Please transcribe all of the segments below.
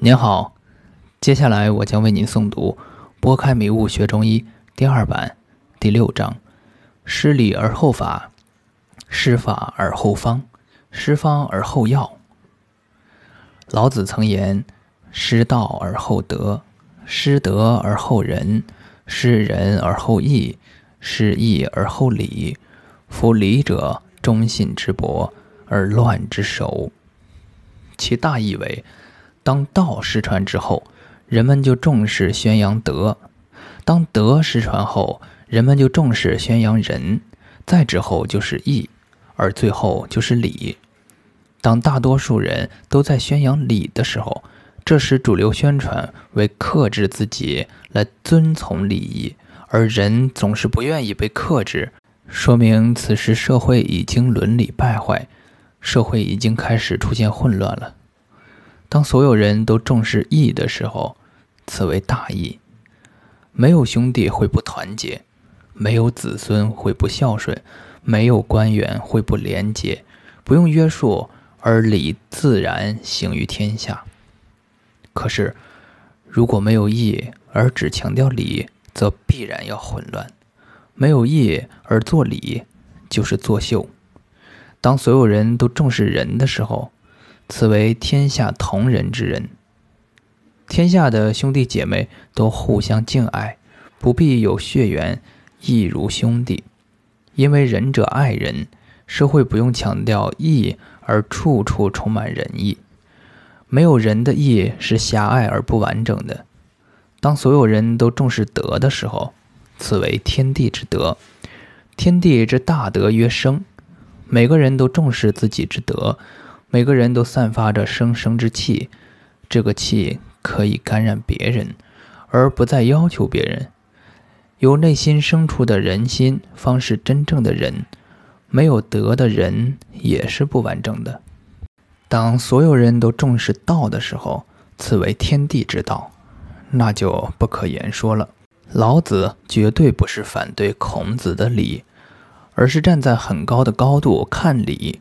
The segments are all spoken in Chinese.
您好，接下来我将为您诵读《拨开迷雾学中医》第二版第六章：施礼而后法，施法而后方，施方而后药。老子曾言：“失道而后德，失德而后仁，失仁而后义，失义而后礼。夫礼者，忠信之薄而乱之首。”其大意为。当道失传之后，人们就重视宣扬德；当德失传后，人们就重视宣扬仁；再之后就是义，而最后就是礼。当大多数人都在宣扬礼的时候，这时主流宣传为克制自己来遵从礼仪，而人总是不愿意被克制，说明此时社会已经伦理败坏，社会已经开始出现混乱了。当所有人都重视义的时候，此为大义。没有兄弟会不团结，没有子孙会不孝顺，没有官员会不廉洁。不用约束，而礼自然行于天下。可是，如果没有义而只强调礼，则必然要混乱。没有义而做礼，就是作秀。当所有人都重视仁的时候，此为天下同仁之人。天下的兄弟姐妹都互相敬爱，不必有血缘，亦如兄弟。因为仁者爱人，社会不用强调义，而处处充满仁义。没有仁的义是狭隘而不完整的。当所有人都重视德的时候，此为天地之德。天地之大德曰生，每个人都重视自己之德。每个人都散发着生生之气，这个气可以感染别人，而不再要求别人。由内心生出的人心，方是真正的人。没有德的人也是不完整的。当所有人都重视道的时候，此为天地之道，那就不可言说了。老子绝对不是反对孔子的礼，而是站在很高的高度看礼。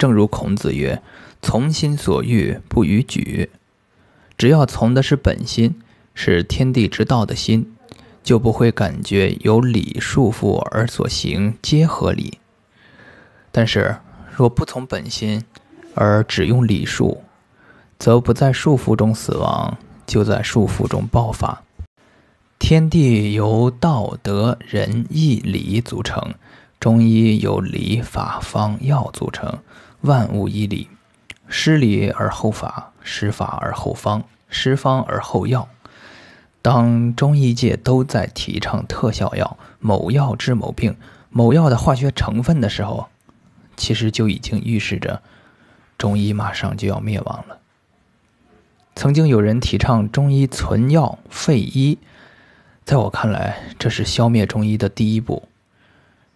正如孔子曰：“从心所欲不逾矩。”只要从的是本心，是天地之道的心，就不会感觉有理束缚而所行皆合理。但是若不从本心，而只用礼数，则不在束缚中死亡，就在束缚中爆发。天地由道德仁义礼组成，中医由礼法方药组成。万物依礼，施礼而后法，施法而后方，施方而后药。当中医界都在提倡特效药，某药治某病，某药的化学成分的时候，其实就已经预示着中医马上就要灭亡了。曾经有人提倡中医存药废医，在我看来，这是消灭中医的第一步。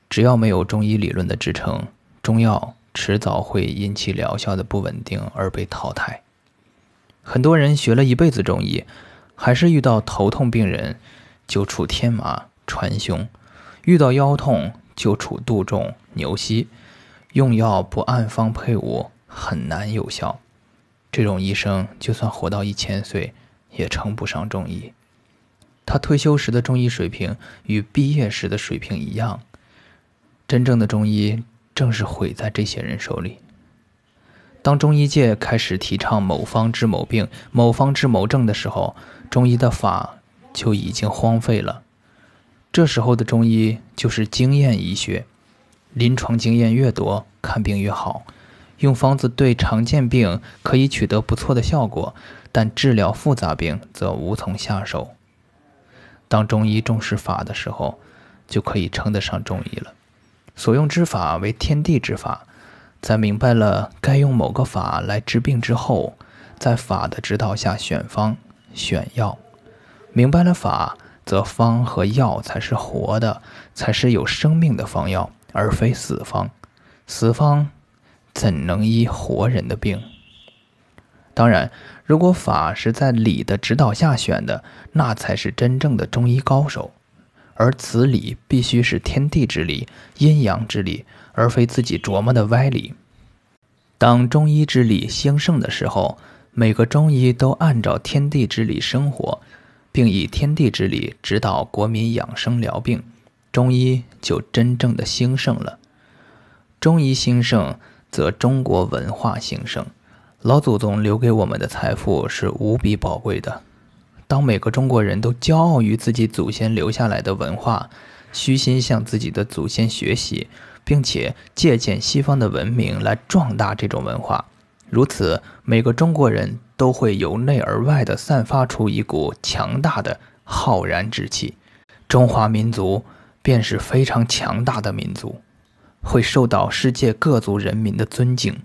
只要没有中医理论的支撑，中药。迟早会因其疗效的不稳定而被淘汰。很多人学了一辈子中医，还是遇到头痛病人就处天麻川芎，遇到腰痛就处杜仲牛膝，用药不按方配伍，很难有效。这种医生就算活到一千岁，也称不上中医。他退休时的中医水平与毕业时的水平一样。真正的中医。正是毁在这些人手里。当中医界开始提倡某方治某病、某方治某症的时候，中医的法就已经荒废了。这时候的中医就是经验医学，临床经验越多，看病越好。用方子对常见病可以取得不错的效果，但治疗复杂病则无从下手。当中医重视法的时候，就可以称得上中医了。所用之法为天地之法，在明白了该用某个法来治病之后，在法的指导下选方选药。明白了法，则方和药才是活的，才是有生命的方药，而非死方。死方怎能医活人的病？当然，如果法是在理的指导下选的，那才是真正的中医高手。而此理必须是天地之理、阴阳之理，而非自己琢磨的歪理。当中医之理兴盛的时候，每个中医都按照天地之理生活，并以天地之理指导国民养生疗病，中医就真正的兴盛了。中医兴盛，则中国文化兴盛。老祖宗留给我们的财富是无比宝贵的。当每个中国人都骄傲于自己祖先留下来的文化，虚心向自己的祖先学习，并且借鉴西方的文明来壮大这种文化，如此，每个中国人都会由内而外的散发出一股强大的浩然之气，中华民族便是非常强大的民族，会受到世界各族人民的尊敬。